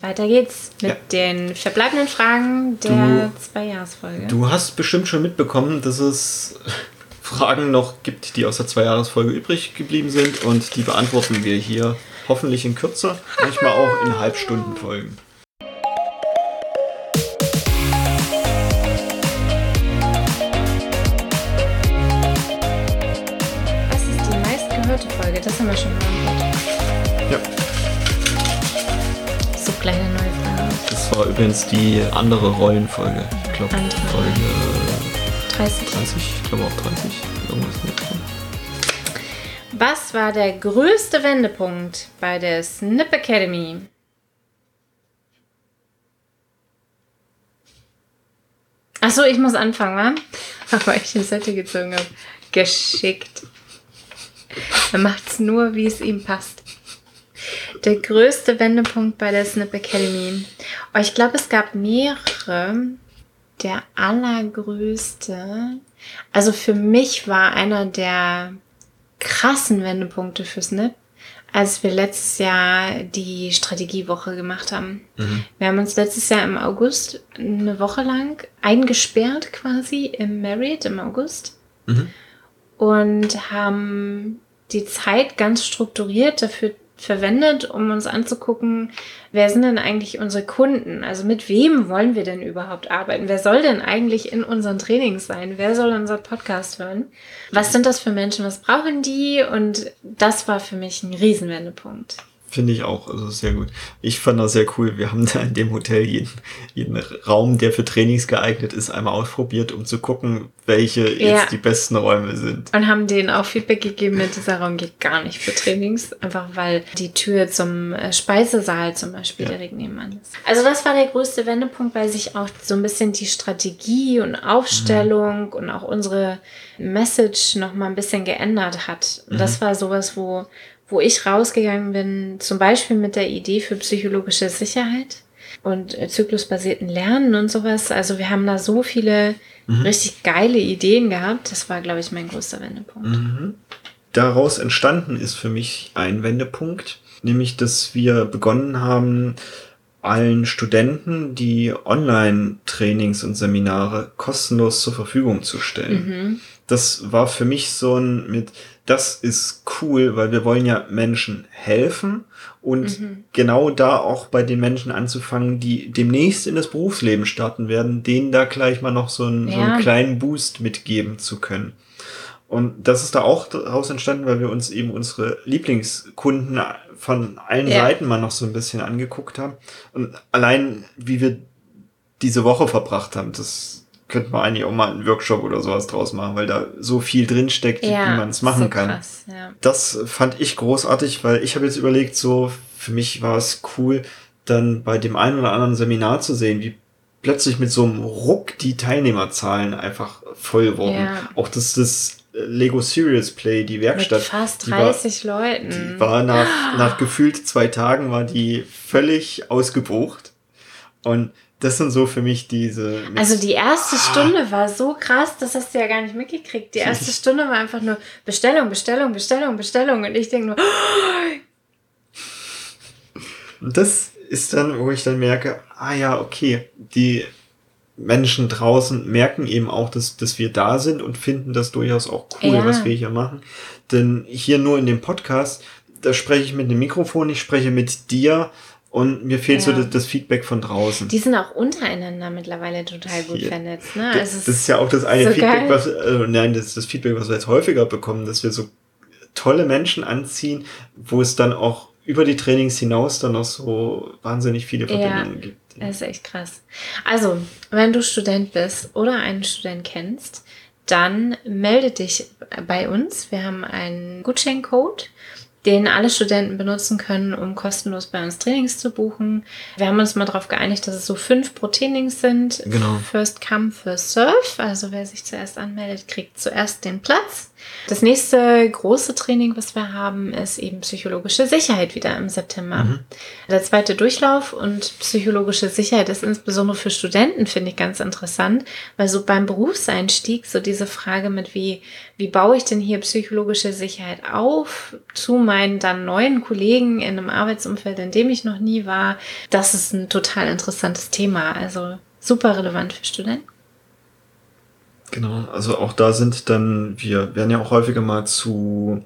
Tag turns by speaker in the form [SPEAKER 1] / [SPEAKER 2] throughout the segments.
[SPEAKER 1] Weiter geht's mit
[SPEAKER 2] Ja.
[SPEAKER 1] den verbleibenden Fragen der Zwei-Jahresfolge.
[SPEAKER 2] Du hast bestimmt schon mitbekommen, dass es Fragen noch gibt, die aus der Zweijahresfolge übrig geblieben sind und die beantworten wir hier hoffentlich in kürzer, manchmal auch in Halbstundenfolgen.
[SPEAKER 1] Was ist die meistgehörte Folge? Das haben wir schon beantwortet.
[SPEAKER 2] War übrigens die andere Rollenfolge. Ich glaube. Folge
[SPEAKER 1] 30.
[SPEAKER 2] 30, ich glaube auch 30. Irgendwas Richtung.
[SPEAKER 1] Was war der größte Wendepunkt bei der Snip Academy? Achso, ich muss anfangen, wa? Aber ich den Zettel gezogen habe. Geschickt. Er macht's nur, wie es ihm passt. Der größte Wendepunkt bei der Snip Academy. Oh, ich glaube, es gab mehrere. Der allergrößte. Also für mich war einer der krassen Wendepunkte für Snip, als wir letztes Jahr die Strategiewoche gemacht haben. Wir haben uns letztes Jahr im August eine Woche lang eingesperrt quasi im Marriott im August
[SPEAKER 2] Mhm.
[SPEAKER 1] und haben die Zeit ganz strukturiert dafür verwendet, um uns anzugucken, wer sind denn eigentlich unsere Kunden? Also mit wem wollen wir denn überhaupt arbeiten? Wer soll denn eigentlich in unseren Trainings sein? Wer soll unseren Podcast hören? Was sind das für Menschen? Was brauchen die? Und das war für mich ein Riesenwendepunkt.
[SPEAKER 2] Finde ich auch, also sehr gut. Ich fand das sehr cool. Wir haben da in dem Hotel jeden, jeden Raum, der für Trainings geeignet ist, einmal ausprobiert, um zu gucken, welche
[SPEAKER 1] Ja.
[SPEAKER 2] jetzt die besten Räume sind.
[SPEAKER 1] Und haben denen auch Feedback gegeben, mit dieser Raum geht gar nicht für Trainings. Einfach weil die Tür zum äh, Speisesaal zum Beispiel
[SPEAKER 2] Ja.
[SPEAKER 1] direkt nebenan ist. Also das war der größte Wendepunkt, weil sich auch so ein bisschen die Strategie und Aufstellung und auch unsere Message noch mal ein bisschen geändert hat. Und das war sowas, wo, wo ich rausgegangen bin, zum Beispiel mit der Idee für psychologische Sicherheit und äh, zyklusbasierten Lernen und sowas. Also wir haben da so viele richtig geile Ideen gehabt. Das war, glaube ich, mein größter Wendepunkt.
[SPEAKER 2] Daraus entstanden ist für mich ein Wendepunkt, nämlich dass wir begonnen haben, allen Studenten die Online-Trainings und Seminare kostenlos zur Verfügung zu stellen. Das war für mich so ein mit, das ist cool, weil wir wollen ja Menschen helfen und genau da auch bei den Menschen anzufangen, die demnächst in das Berufsleben starten werden, denen da gleich mal noch so einen, so
[SPEAKER 1] Ja.
[SPEAKER 2] einen kleinen Boost mitgeben zu können. Und das ist da auch daraus entstanden, weil wir uns eben unsere Lieblingskunden von allen
[SPEAKER 1] Ja.
[SPEAKER 2] Seiten mal noch so ein bisschen angeguckt haben. Und allein, wie wir diese Woche verbracht haben, das könnte man eigentlich auch mal einen Workshop oder sowas draus machen, weil da so viel drinsteckt, wie man es machen
[SPEAKER 1] so
[SPEAKER 2] kann.
[SPEAKER 1] Krass, ja.
[SPEAKER 2] Das fand ich großartig, weil ich habe jetzt überlegt, so für mich war es cool, dann bei dem einen oder anderen Seminar zu sehen, wie plötzlich mit so einem Ruck die Teilnehmerzahlen einfach voll wurden.
[SPEAKER 1] Ja.
[SPEAKER 2] Auch dass das Lego Serious Play, die Werkstatt,
[SPEAKER 1] Mit fast
[SPEAKER 2] die war,
[SPEAKER 1] 30 Leuten.
[SPEAKER 2] die war nach, nach gefühlt zwei Tagen war die völlig ausgebucht. Und das sind so für mich diese.
[SPEAKER 1] also die erste Stunde war so krass, das hast du ja gar nicht mitgekriegt. Die erste Stunde war einfach nur Bestellung, Bestellung, Bestellung, Bestellung. Und ich denke nur,
[SPEAKER 2] Und das ist dann, wo ich dann merke, ah ja, okay, die Menschen draußen merken eben auch, dass, dass wir da sind und finden das durchaus auch cool,
[SPEAKER 1] Ja.
[SPEAKER 2] was wir hier machen. Denn hier nur in dem Podcast, da spreche ich mit einem Mikrofon, ich spreche mit dir und mir fehlt so
[SPEAKER 1] Ja.
[SPEAKER 2] das, das Feedback von draußen.
[SPEAKER 1] die sind auch untereinander mittlerweile total gut
[SPEAKER 2] Hier.
[SPEAKER 1] vernetzt. Ne?
[SPEAKER 2] das,
[SPEAKER 1] Also
[SPEAKER 2] das ist ja auch das eine
[SPEAKER 1] so
[SPEAKER 2] Feedback,
[SPEAKER 1] geil.
[SPEAKER 2] was, äh, nein, das ist das Feedback, was wir jetzt häufiger bekommen, dass wir so tolle Menschen anziehen, wo es dann auch über die Trainings hinaus dann noch so wahnsinnig viele
[SPEAKER 1] Ja.
[SPEAKER 2] Verbindungen gibt.
[SPEAKER 1] Das ist echt krass. Also, wenn du Student bist oder einen Student kennst, dann melde dich bei uns. Wir haben einen Gutscheincode, den alle Studenten benutzen können, um kostenlos bei uns Trainings zu buchen. Wir haben uns mal darauf geeinigt, dass es so fünf pro Trainings sind.
[SPEAKER 2] Genau.
[SPEAKER 1] First come, first serve. Also wer sich zuerst anmeldet, kriegt zuerst den Platz. Das nächste große Training, was wir haben, ist eben psychologische Sicherheit wieder im September. Mhm. Der zweite Durchlauf und psychologische Sicherheit ist insbesondere für Studenten, finde ich ganz interessant, weil so beim Berufseinstieg so diese Frage mit wie, wie baue ich denn hier psychologische Sicherheit auf zu meinen dann neuen Kollegen in einem Arbeitsumfeld, in dem ich noch nie war, das ist ein total interessantes Thema. Also super relevant für Studenten.
[SPEAKER 2] Genau, also auch da sind dann, wir werden ja auch häufiger mal zu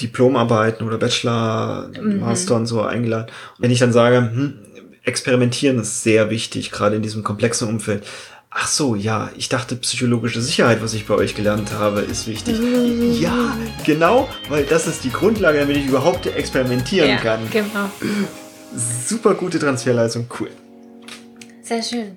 [SPEAKER 2] Diplomarbeiten oder Bachelor, mhm. Master und so eingeladen. Und wenn ich dann sage, hm, experimentieren ist sehr wichtig, gerade in diesem komplexen Umfeld. Ach so, ja, ich dachte, psychologische Sicherheit, was ich bei euch gelernt habe, ist wichtig. Mhm. Ja, genau, weil das ist die Grundlage, damit ich überhaupt experimentieren ja, kann. Genau. Super gute Transferleistung, cool.
[SPEAKER 1] Sehr schön.